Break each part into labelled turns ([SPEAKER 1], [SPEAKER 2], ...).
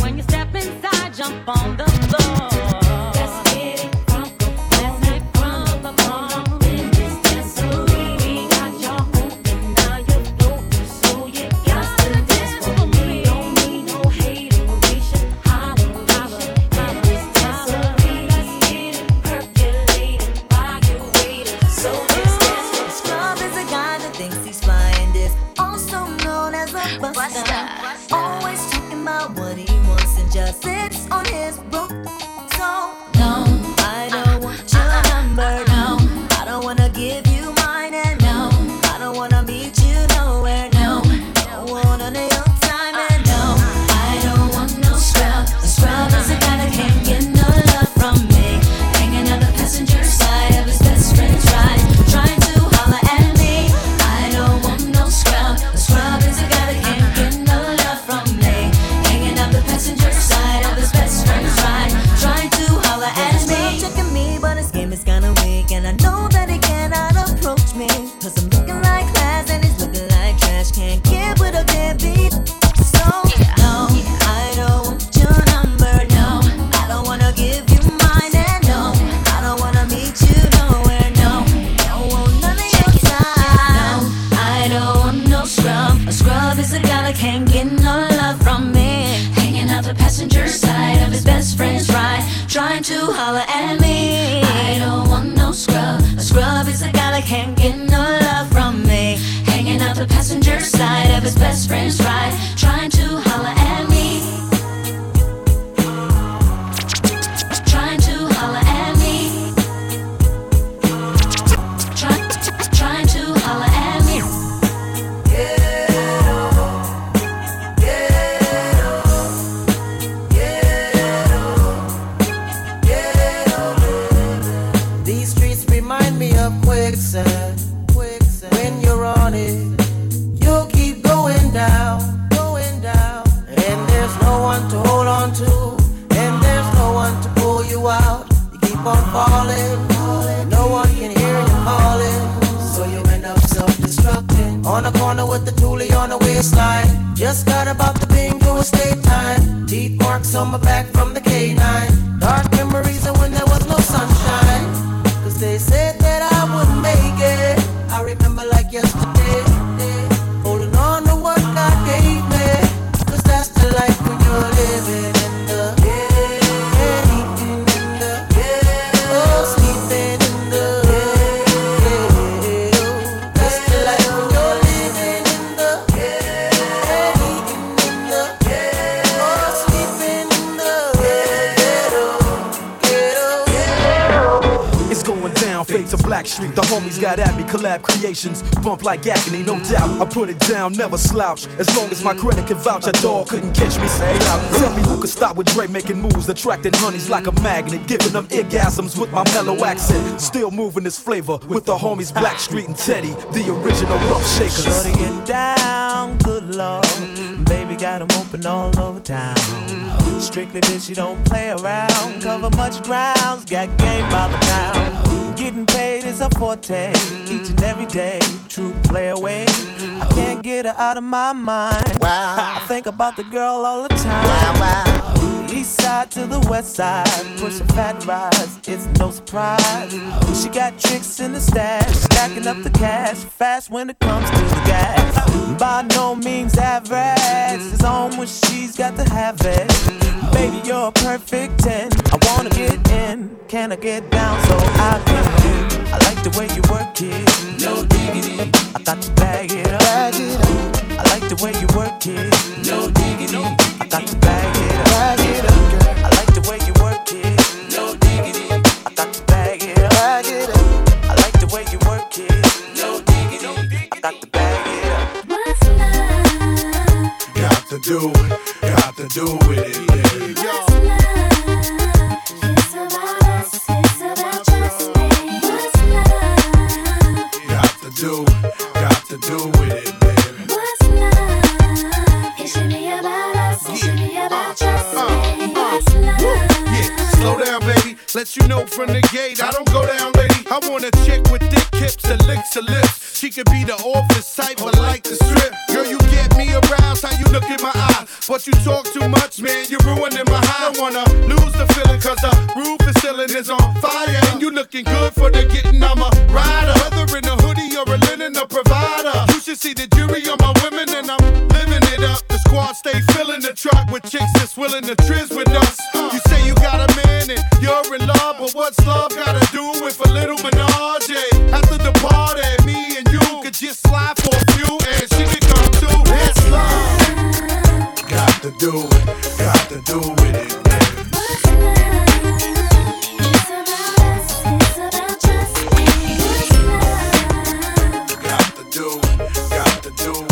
[SPEAKER 1] When you step inside, jump on the his best friend's try on my back. Got at me, collab creations, bump like agony, no doubt. I put it down, never slouch. As long as my credit can vouch, a dog couldn't catch me. Say. Tell me who could stop with Dre making moves, attracting honeys like a magnet, giving them orgasms with my mellow accent. Still moving this flavor with the homies Blackstreet and Teddy, the original rough shakers.
[SPEAKER 2] Shorty get down, good lord. Baby got them open all over town. Strictly bitch, you don't play around. Cover much grounds, got game by the pound. Getting paid is a forte, each and every day. True play away. I can't get her out of my mind. Wow. I think about the girl all the time. Wow, wow. East side to the west side, pushing fat rides, it's no surprise. She got tricks in the stash, stacking up the cash, fast when it comes to the gas. By no means average, it's on when she's got to have it. Baby, you're a perfect 10. I wanna get in, can I get down so I can? I like the way you work it, no diggity. I got to bag it up. I like the way you work it, no diggity. I got to
[SPEAKER 3] do with it, yeah.
[SPEAKER 4] What's love? It's about us, it's about just me. What's love?
[SPEAKER 3] Got to do it, got to do with it, baby.
[SPEAKER 4] What's love? It should be about us, it should be about just me. What's love?
[SPEAKER 3] Yeah, slow down, baby. Let you know from the gate, I don't go down, lady. I want a chick good getting, I'm a rider. Whether in a hoodie or a linen, a provider. You should see the jury on my women, and I'm living it up. The squad stay filling the truck with chicks that's willing to trizz with us. You say you got a man and you're in love, but what's love to do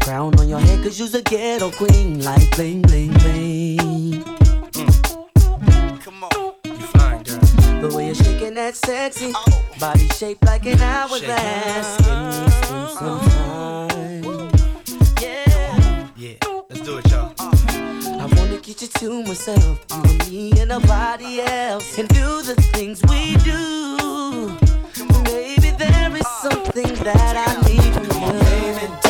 [SPEAKER 5] crown on your head, cause you's a ghetto queen, like bling, bling, bling. The way you're shaking that sexy oh. body shaped like an hourglass. Yeah.
[SPEAKER 6] Yeah. Let's do it, y'all. Uh.
[SPEAKER 5] I wanna get you to myself, uh, me and nobody else, and do the things we do. Maybe there is something that I need from you.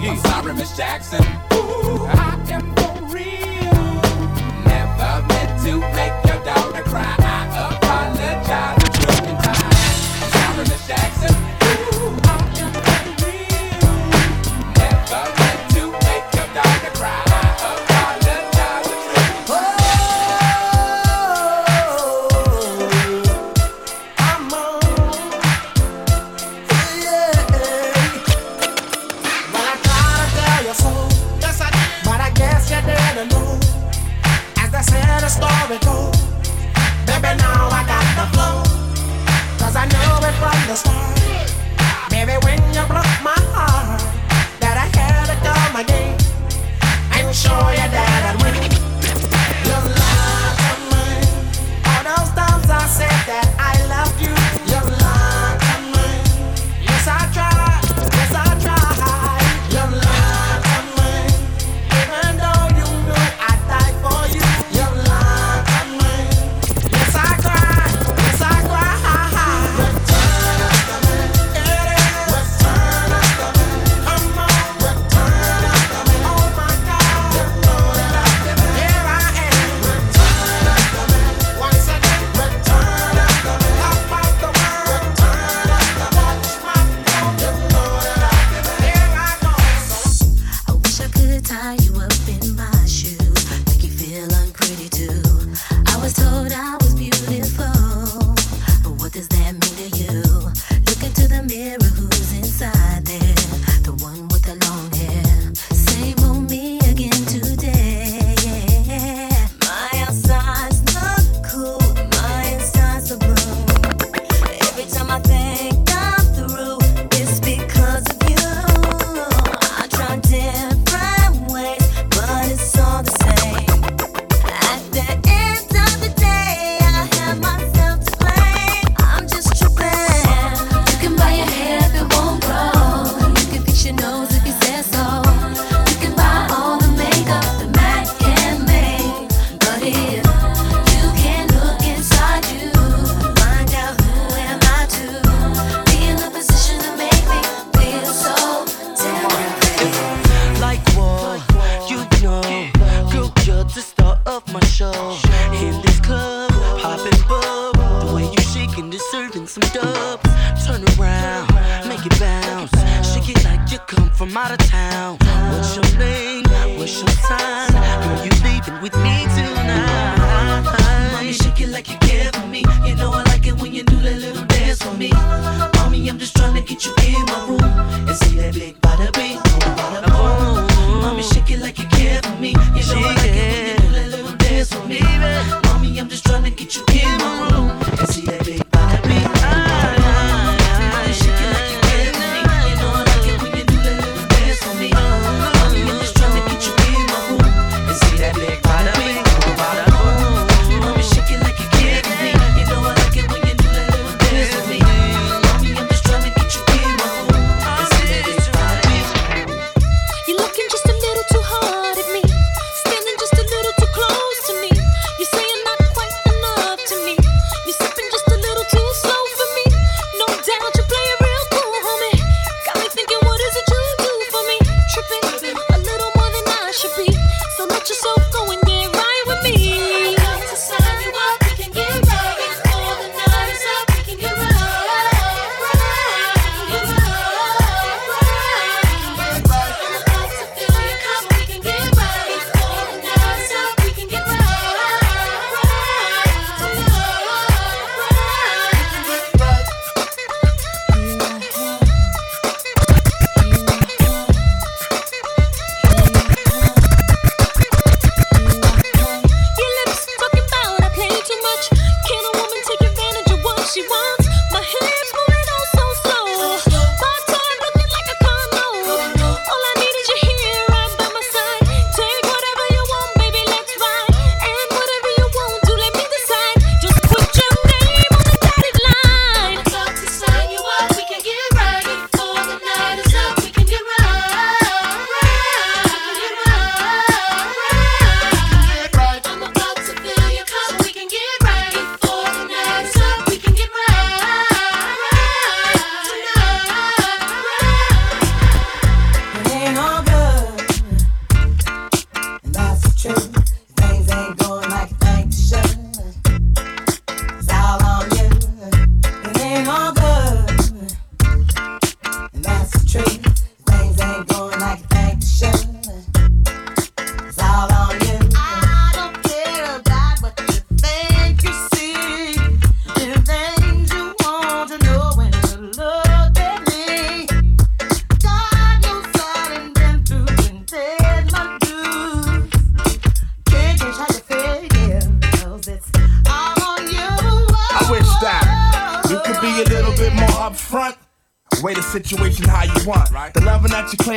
[SPEAKER 7] yeah.
[SPEAKER 8] I'm sorry, Miss Jackson. Ooh, I am
[SPEAKER 5] superstar. Mary